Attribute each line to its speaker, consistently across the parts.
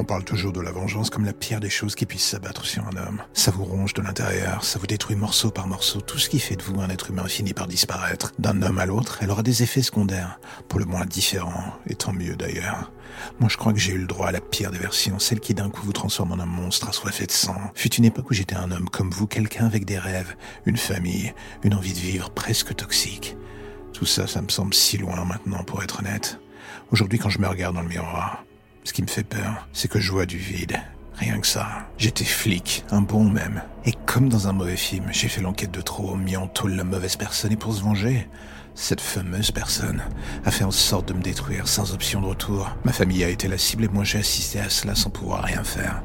Speaker 1: On parle toujours de la vengeance comme la pire des choses qui puissent s'abattre sur un homme. Ça vous ronge de l'intérieur, ça vous détruit morceau par morceau. Tout ce qui fait de vous un être humain finit par disparaître. D'un homme à l'autre, elle aura des effets secondaires, pour le moins différents, et tant mieux d'ailleurs. Moi, je crois que j'ai eu le droit à la pire des versions, celle qui d'un coup vous transforme en un monstre assoiffé de sang. Fut une époque où j'étais un homme comme vous, quelqu'un avec des rêves, une famille, une envie de vivre presque toxique. Tout ça, ça me semble si loin maintenant, pour être honnête. Aujourd'hui, quand je me regarde dans le miroir, ce qui me fait peur, c'est que je vois du vide. Rien que ça. J'étais flic, un bon même. Et comme dans un mauvais film, j'ai fait l'enquête de trop, mis en tôle la mauvaise personne et pour se venger, cette fameuse personne a fait en sorte de me détruire sans option de retour. Ma famille a été la cible et moi j'ai assisté à cela sans pouvoir rien faire.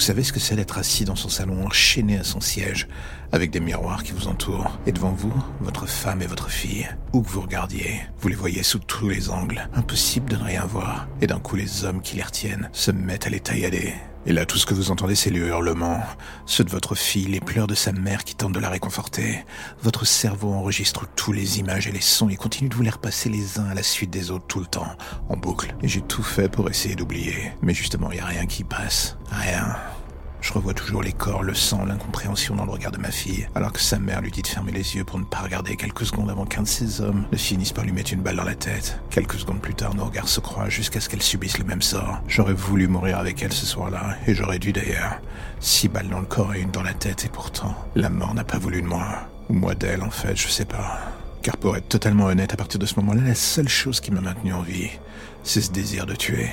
Speaker 1: Vous savez ce que c'est d'être assis dans son salon, enchaîné à son siège, avec des miroirs qui vous entourent, et devant vous, votre femme et votre fille. Où que vous regardiez, vous les voyez sous tous les angles. Impossible de ne rien voir. Et d'un coup, les hommes qui les retiennent se mettent à les taillader. Et là, tout ce que vous entendez, c'est les hurlements, ceux de votre fille, les pleurs de sa mère qui tentent de la réconforter. Votre cerveau enregistre tous les images et les sons et continue de vous les repasser les uns à la suite des autres tout le temps, en boucle. Et j'ai tout fait pour essayer d'oublier. Mais justement, il n'y a rien qui passe. Rien. Je revois toujours les corps, le sang, l'incompréhension dans le regard de ma fille, alors que sa mère lui dit de fermer les yeux pour ne pas regarder quelques secondes avant qu'un de ces hommes ne finisse par lui mettre une balle dans la tête. Quelques secondes plus tard, nos regards se croisent jusqu'à ce qu'elle subisse le même sort. J'aurais voulu mourir avec elle ce soir-là, et j'aurais dû d'ailleurs. Six balles dans le corps et une dans la tête, et pourtant, la mort n'a pas voulu de moi. Ou moi d'elle, en fait, je sais pas. Car pour être totalement honnête, à partir de ce moment-là, la seule chose qui m'a maintenu en vie, c'est ce désir de tuer.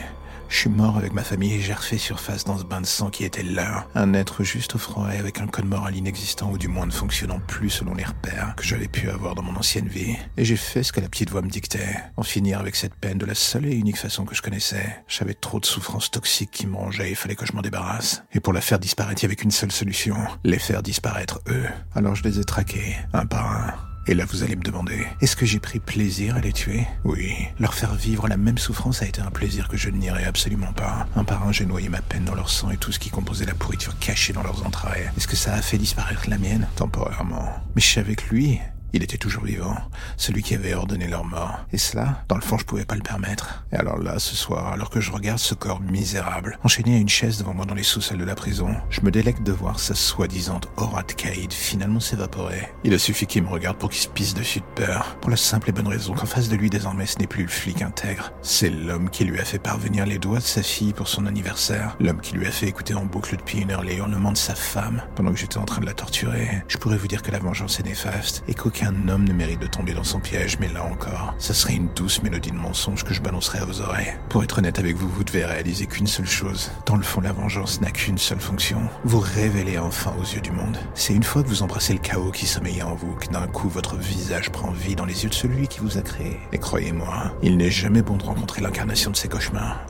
Speaker 1: Je suis mort avec ma famille et j'ai refait surface dans ce bain de sang qui était leur. Un être juste au froid et avec un code moral inexistant ou du moins ne fonctionnant plus selon les repères que j'avais pu avoir dans mon ancienne vie. Et j'ai fait ce que la petite voix me dictait. En finir avec cette peine de la seule et unique façon que je connaissais. J'avais trop de souffrances toxiques qui me rongeaient et il fallait que je m'en débarrasse. Et pour la faire disparaître, il y avait qu'une seule solution. Les faire disparaître eux. Alors je les ai traqués, un par un. Et là, vous allez me demander, est-ce que j'ai pris plaisir à les tuer? Oui. Leur faire vivre la même souffrance a été un plaisir que je ne nierai absolument pas. Un par un, j'ai noyé ma peine dans leur sang et tout ce qui composait la pourriture cachée dans leurs entrailles. Est-ce que ça a fait disparaître la mienne? Temporairement. Mais je savais que lui, il était toujours vivant, celui qui avait ordonné leur mort. Et cela, dans le fond, je pouvais pas le permettre. Et alors là, ce soir, alors que je regarde ce corps misérable, enchaîné à une chaise devant moi dans les sous-sols de la prison, je me délecte de voir sa soi-disant aura de Caïd finalement s'évaporer. Il a suffi qu'il me regarde pour qu'il se pisse dessus de peur, pour la simple et bonne raison qu'en face de lui désormais ce n'est plus le flic intègre, c'est l'homme qui lui a fait parvenir les doigts de sa fille pour son anniversaire, l'homme qui lui a fait écouter en boucle depuis une heure les hurlements de sa femme pendant que j'étais en train de la torturer. Je pourrais vous dire que la vengeance est néfaste et qu'aucun homme ne mérite de tomber dans son piège, mais là encore, ça serait une douce mélodie de mensonge que je balancerais à vos oreilles. Pour être honnête avec vous, vous devez réaliser qu'une seule chose. Dans le fond, la vengeance n'a qu'une seule fonction. Vous révéler enfin aux yeux du monde. C'est une fois que vous embrassez le chaos qui sommeillait en vous que d'un coup votre visage prend vie dans les yeux de celui qui vous a créé. Et croyez-moi, il n'est jamais bon de rencontrer l'incarnation de ses cauchemars.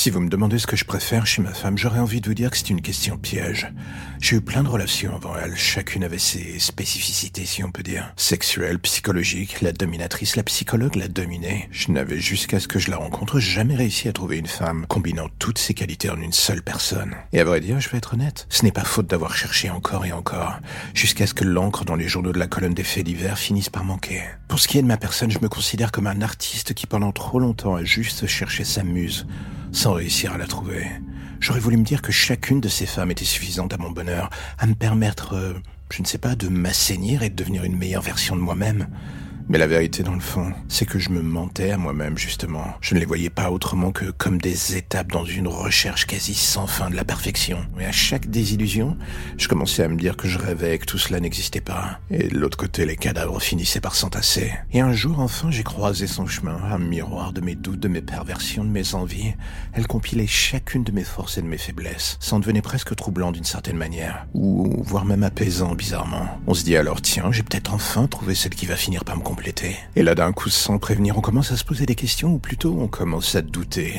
Speaker 1: Si vous me demandez ce que je préfère chez ma femme, j'aurais envie de vous dire que c'est une question piège. J'ai eu plein de relations avant elle, chacune avait ses spécificités, si on peut dire. Sexuelle, psychologique, la dominatrice, la psychologue, la dominée. Je n'avais jusqu'à ce que je la rencontre jamais réussi à trouver une femme combinant toutes ces qualités en une seule personne. Et à vrai dire, je vais être honnête, ce n'est pas faute d'avoir cherché encore et encore, jusqu'à ce que l'encre dans les journaux de la colonne des faits divers finisse par manquer. Pour ce qui est de ma personne, je me considère comme un artiste qui pendant trop longtemps a juste cherché sa muse sans réussir à la trouver. J'aurais voulu me dire que chacune de ces femmes était suffisante à mon bonheur, à me permettre, euh, je ne sais pas, de m'assainir et de devenir une meilleure version de moi-même. Mais la vérité dans le fond, c'est que je me mentais à moi-même justement. Je ne les voyais pas autrement que comme des étapes dans une recherche quasi sans fin de la perfection. Mais à chaque désillusion, je commençais à me dire que je rêvais, que tout cela n'existait pas. Et de l'autre côté, les cadavres finissaient par s'entasser. Et un jour, enfin, j'ai croisé son chemin, un miroir de mes doutes, de mes perversions, de mes envies. Elle compilait chacune de mes forces et de mes faiblesses. Ça en devenait presque troublant d'une certaine manière. Ou voire même apaisant, bizarrement. On se dit alors, tiens, j'ai peut-être enfin trouvé celle qui va finir par me compléter. Et là, d'un coup, sans prévenir, on commence à se poser des questions, ou plutôt on commence à douter.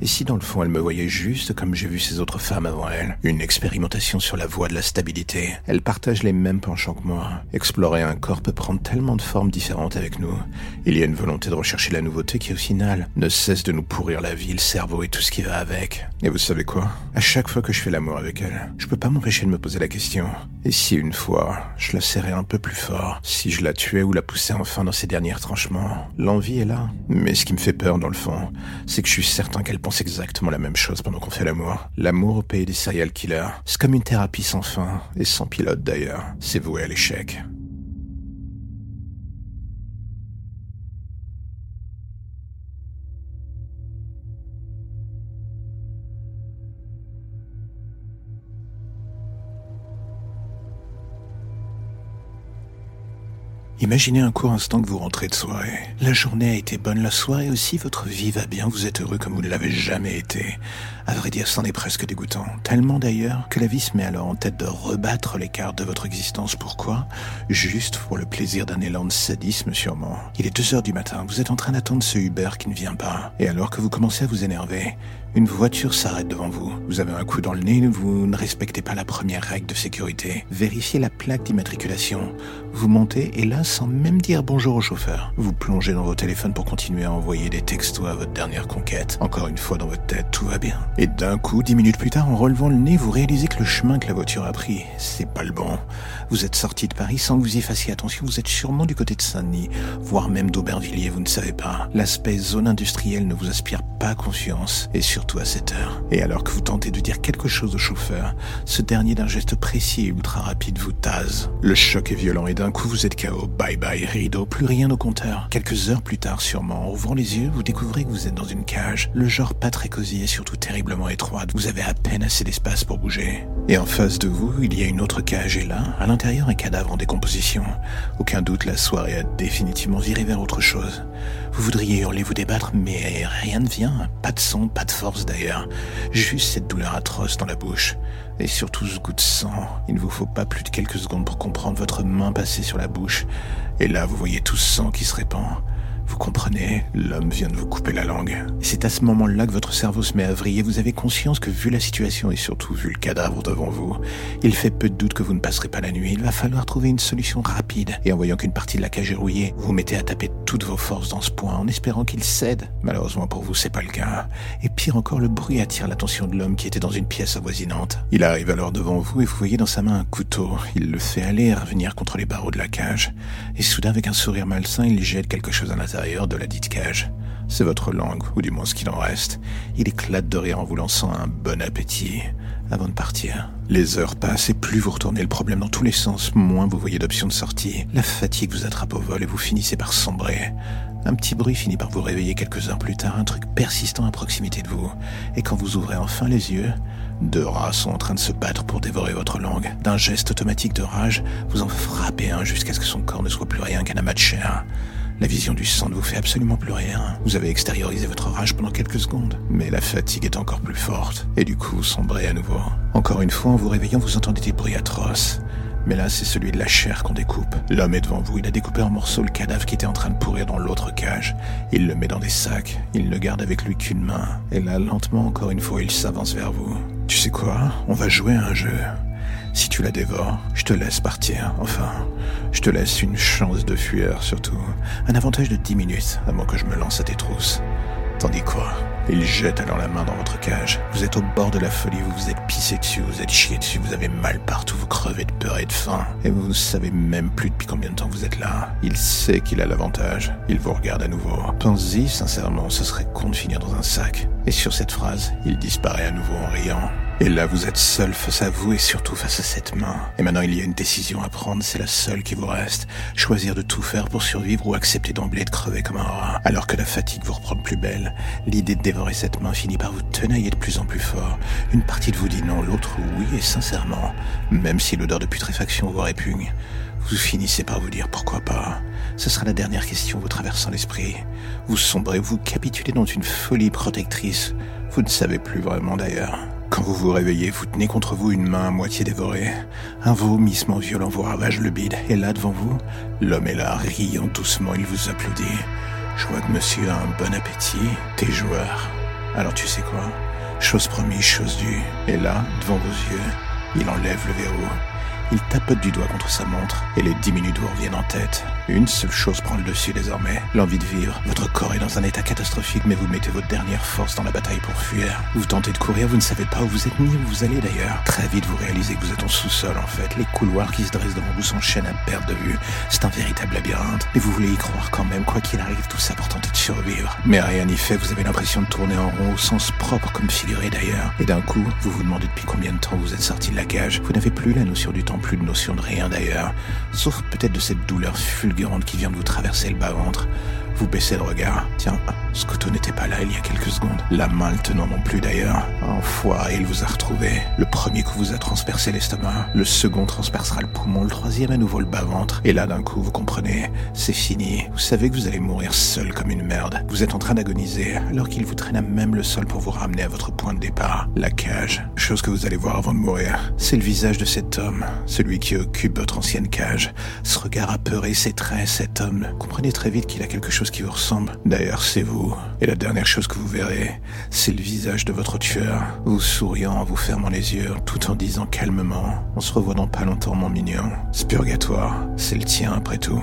Speaker 1: Et si dans le fond elle me voyait juste comme j'ai vu ces autres femmes avant elle Une expérimentation sur la voie de la stabilité. Elle partage les mêmes penchants que moi. Explorer un corps peut prendre tellement de formes différentes avec nous. Il y a une volonté de rechercher la nouveauté qui au final ne cesse de nous pourrir la vie, le cerveau et tout ce qui va avec. Et vous savez quoi? À chaque fois que je fais l'amour avec elle, je peux pas m'empêcher de me poser la question. Et si une fois, je la serrais un peu plus fort Si je la tuais ou la poussais enfin dans ses derniers tranchements L'envie est là. Mais ce qui me fait peur dans le fond, c'est que je suis certain qu'elle pense exactement la même chose pendant qu'on fait l'amour. L'amour au pays des serial killers, c'est comme une thérapie sans fin, et sans pilote d'ailleurs. C'est voué à l'échec. Imaginez un court instant que vous rentrez de soirée. La journée a été bonne, la soirée aussi, votre vie va bien, vous êtes heureux comme vous ne l'avez jamais été. À vrai dire, c'en est presque dégoûtant. Tellement d'ailleurs que la vie se met alors en tête de rebattre les cartes de votre existence. Pourquoi? Juste pour le plaisir d'un élan de sadisme sûrement. Il est 2 heures du matin, vous êtes en train d'attendre ce Uber qui ne vient pas. Et alors que vous commencez à vous énerver, une voiture s'arrête devant vous. Vous avez un coup dans le nez, vous ne respectez pas la première règle de sécurité. Vérifiez la plaque d'immatriculation. Vous montez et là, sans même dire bonjour au chauffeur, vous plongez dans vos téléphones pour continuer à envoyer des textos à votre dernière conquête. Encore une fois dans votre tête, tout va bien. Et d'un coup, dix minutes plus tard, en relevant le nez, vous réalisez que le chemin que la voiture a pris, c'est pas le bon. Vous êtes sorti de Paris sans que vous y fassiez attention, vous êtes sûrement du côté de Saint-Denis, voire même d'Aubervilliers, vous ne savez pas. L'aspect zone industrielle ne vous inspire pas confiance. Et surtout à cette heure. Et alors que vous tentez de dire quelque chose au chauffeur, ce dernier d'un geste précis et ultra rapide vous tase. Le choc est violent et d'un coup vous êtes KO. Bye bye rideau, plus rien au compteur. Quelques heures plus tard sûrement, en ouvrant les yeux, vous découvrez que vous êtes dans une cage. Le genre pas très cosy et surtout terriblement étroite. Vous avez à peine assez d'espace pour bouger. Et en face de vous, il y a une autre cage et là, à l'intérieur, un cadavre en décomposition. Aucun doute, la soirée a définitivement viré vers autre chose. Vous voudriez hurler, vous débattre, mais rien ne vient. Pas de son, pas de force d'ailleurs. Juste cette douleur atroce dans la bouche. Et surtout ce goût de sang. Il ne vous faut pas plus de quelques secondes pour comprendre votre main passer sur la bouche. Et là, vous voyez tout ce sang qui se répand. Vous comprenez, l'homme vient de vous couper la langue. C'est à ce moment-là que votre cerveau se met à vriller. Vous avez conscience que vu la situation et surtout vu le cadavre devant vous, il fait peu de doute que vous ne passerez pas la nuit. Il va falloir trouver une solution rapide. Et en voyant qu'une partie de la cage est rouillée, vous, mettez à taper toutes vos forces dans ce point en espérant qu'il cède. Malheureusement pour vous, c'est pas le cas. Et pire encore, le bruit attire l'attention de l'homme qui était dans une pièce avoisinante. Il arrive alors devant vous et vous voyez dans sa main un couteau. Il le fait aller et revenir contre les barreaux de la cage. Et soudain, avec un sourire malsain, il jette quelque chose à l'intérieur de la dite cage. C'est votre langue, ou du moins ce qu'il en reste. Il éclate de rire en vous lançant un bon appétit. Avant de partir, les heures passent et plus vous retournez le problème dans tous les sens, moins vous voyez d'options de sortie. La fatigue vous attrape au vol et vous finissez par sombrer. Un petit bruit finit par vous réveiller quelques heures plus tard, un truc persistant à proximité de vous. Et quand vous ouvrez enfin les yeux, deux rats sont en train de se battre pour dévorer votre langue. D'un geste automatique de rage, vous en frappez un jusqu'à ce que son corps ne soit plus rien qu'un amas de chair. La vision du sang ne vous fait absolument plus rien. Vous avez extériorisé votre rage pendant quelques secondes, mais la fatigue est encore plus forte, et du coup vous sombrez à nouveau. Encore une fois, en vous réveillant, vous entendez des bruits atroces. Mais là, c'est celui de la chair qu'on découpe. L'homme est devant vous, il a découpé en morceaux le cadavre qui était en train de pourrir dans l'autre cage. Il le met dans des sacs, il ne garde avec lui qu'une main. Et là, lentement, encore une fois, il s'avance vers vous. Tu sais quoi? On va jouer à un jeu. Si tu la dévores, je te laisse partir. Enfin, je te laisse une chance de fuir surtout. Un avantage de 10 minutes avant que je me lance à tes trousses. Tandis quoi Il jette alors la main dans votre cage. Vous êtes au bord de la folie, vous vous êtes pissé dessus, vous êtes chié dessus, vous avez mal partout, vous crevez de peur et de faim. Et vous ne savez même plus depuis combien de temps vous êtes là. Il sait qu'il a l'avantage. Il vous regarde à nouveau. Pensez-y, sincèrement, ce serait con de finir dans un sac. Et sur cette phrase, il disparaît à nouveau en riant. Et là, vous êtes seul face à vous et surtout face à cette main. Et maintenant, il y a une décision à prendre, c'est la seule qui vous reste. Choisir de tout faire pour survivre ou accepter d'emblée de crever comme un rat. Alors que la fatigue vous reprend plus belle, l'idée de dévorer cette main finit par vous tenailler de plus en plus fort. Une partie de vous dit non, l'autre oui, et sincèrement, même si l'odeur de putréfaction vous répugne, vous finissez par vous dire pourquoi pas. Ce sera la dernière question vous traversant l'esprit. Vous sombrez, vous capitulez dans une folie protectrice. Vous ne savez plus vraiment d'ailleurs. Quand vous vous réveillez, vous tenez contre vous une main à moitié dévorée. Un vomissement violent vous ravage le bide. Et là, devant vous, l'homme est là, riant doucement, il vous applaudit. Je vois que monsieur a un bon appétit. T'es joueur. Alors tu sais quoi? Chose promise, chose due. Et là, devant vos yeux, il enlève le verrou. Il tapote du doigt contre sa montre et les dix minutes vous reviennent en tête. Une seule chose prend le dessus désormais, l'envie de vivre. Votre corps est dans un état catastrophique, mais vous mettez votre dernière force dans la bataille pour fuir. Vous tentez de courir, vous ne savez pas où vous êtes ni où vous allez d'ailleurs. Très vite, vous réalisez que vous êtes en sous-sol en fait. Les couloirs qui se dressent devant vous s'enchaînent à perte de vue. C'est un véritable labyrinthe. Mais vous voulez y croire quand même, quoi qu'il arrive, tout ça pour tenter de survivre. Mais rien n'y fait, vous avez l'impression de tourner en rond au sens propre comme figuré d'ailleurs. Et d'un coup, vous vous demandez depuis combien de temps vous êtes sorti de la cage. Vous n'avez plus la notion du temps, plus de notion de rien d'ailleurs. Sauf peut-être de cette douleur fulgurante qui vient de vous traverser le bas-ventre. Vous baissez le regard. Tiens, couteau n'était pas là il y a quelques secondes. La main le tenant non plus d'ailleurs. Enfoiré, il vous a retrouvé. Le premier coup vous a transpercé l'estomac. Le second transpercera le poumon. Le troisième à nouveau le bas-ventre. Et là d'un coup vous comprenez, c'est fini. Vous savez que vous allez mourir seul comme une merde. Vous êtes en train d'agoniser alors qu'il vous traîne même le sol pour vous ramener à votre point de départ. La cage. Chose que vous allez voir avant de mourir. C'est le visage de cet homme. Celui qui occupe votre ancienne cage. Ce regard apeuré, ses traits, cet homme. Comprenez très vite qu'il a quelque chose qui vous ressemble. D'ailleurs, c'est Et la dernière chose que vous verrez, c'est le visage de votre tueur, vous souriant en vous fermant les yeux, tout en disant calmement On se revoit dans pas longtemps, mon mignon. Ce purgatoire, c'est le tien après tout.